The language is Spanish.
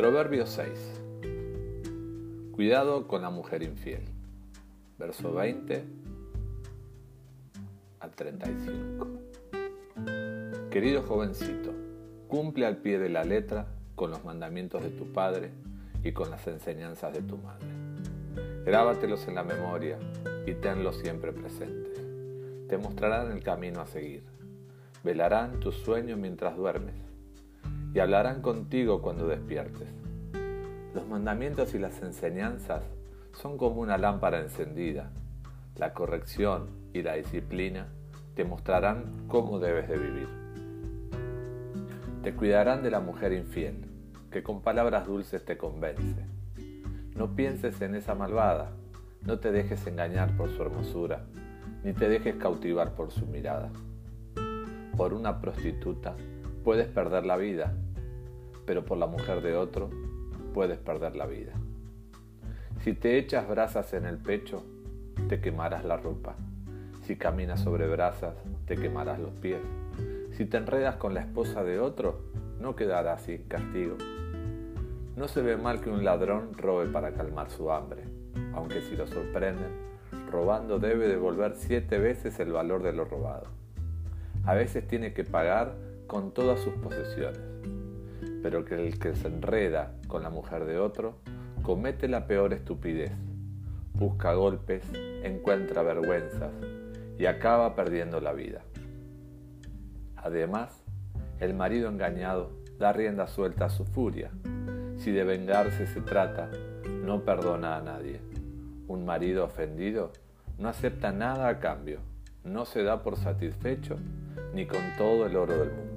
Proverbio 6. Cuidado con la mujer infiel. Verso 20 al 35. Querido jovencito, cumple al pie de la letra con los mandamientos de tu padre y con las enseñanzas de tu madre. Grábatelos en la memoria y tenlos siempre presentes. Te mostrarán el camino a seguir. Velarán tus sueños mientras duermes y hablarán contigo cuando despiertes. Los mandamientos y las enseñanzas son como una lámpara encendida. La corrección y la disciplina te mostrarán cómo debes de vivir. Te cuidarán de la mujer infiel, que con palabras dulces te convence. No pienses en esa malvada, no te dejes engañar por su hermosura, ni te dejes cautivar por su mirada. Por una prostituta puedes perder la vida, pero por la mujer de otro puedes perder la vida. Si te echas brasas en el pecho, te quemarás la ropa. Si caminas sobre brasas, te quemarás los pies. Si te enredas con la esposa de otro, no quedarás sin castigo. No se ve mal que un ladrón robe para calmar su hambre, aunque si lo sorprenden, robando debe devolver siete veces el valor de lo robado. A veces tiene que pagar con todas sus posesiones pero que el que se enreda con la mujer de otro comete la peor estupidez, busca golpes, encuentra vergüenzas y acaba perdiendo la vida. Además, el marido engañado da rienda suelta a su furia. Si de vengarse se trata, no perdona a nadie. Un marido ofendido no acepta nada a cambio, no se da por satisfecho ni con todo el oro del mundo.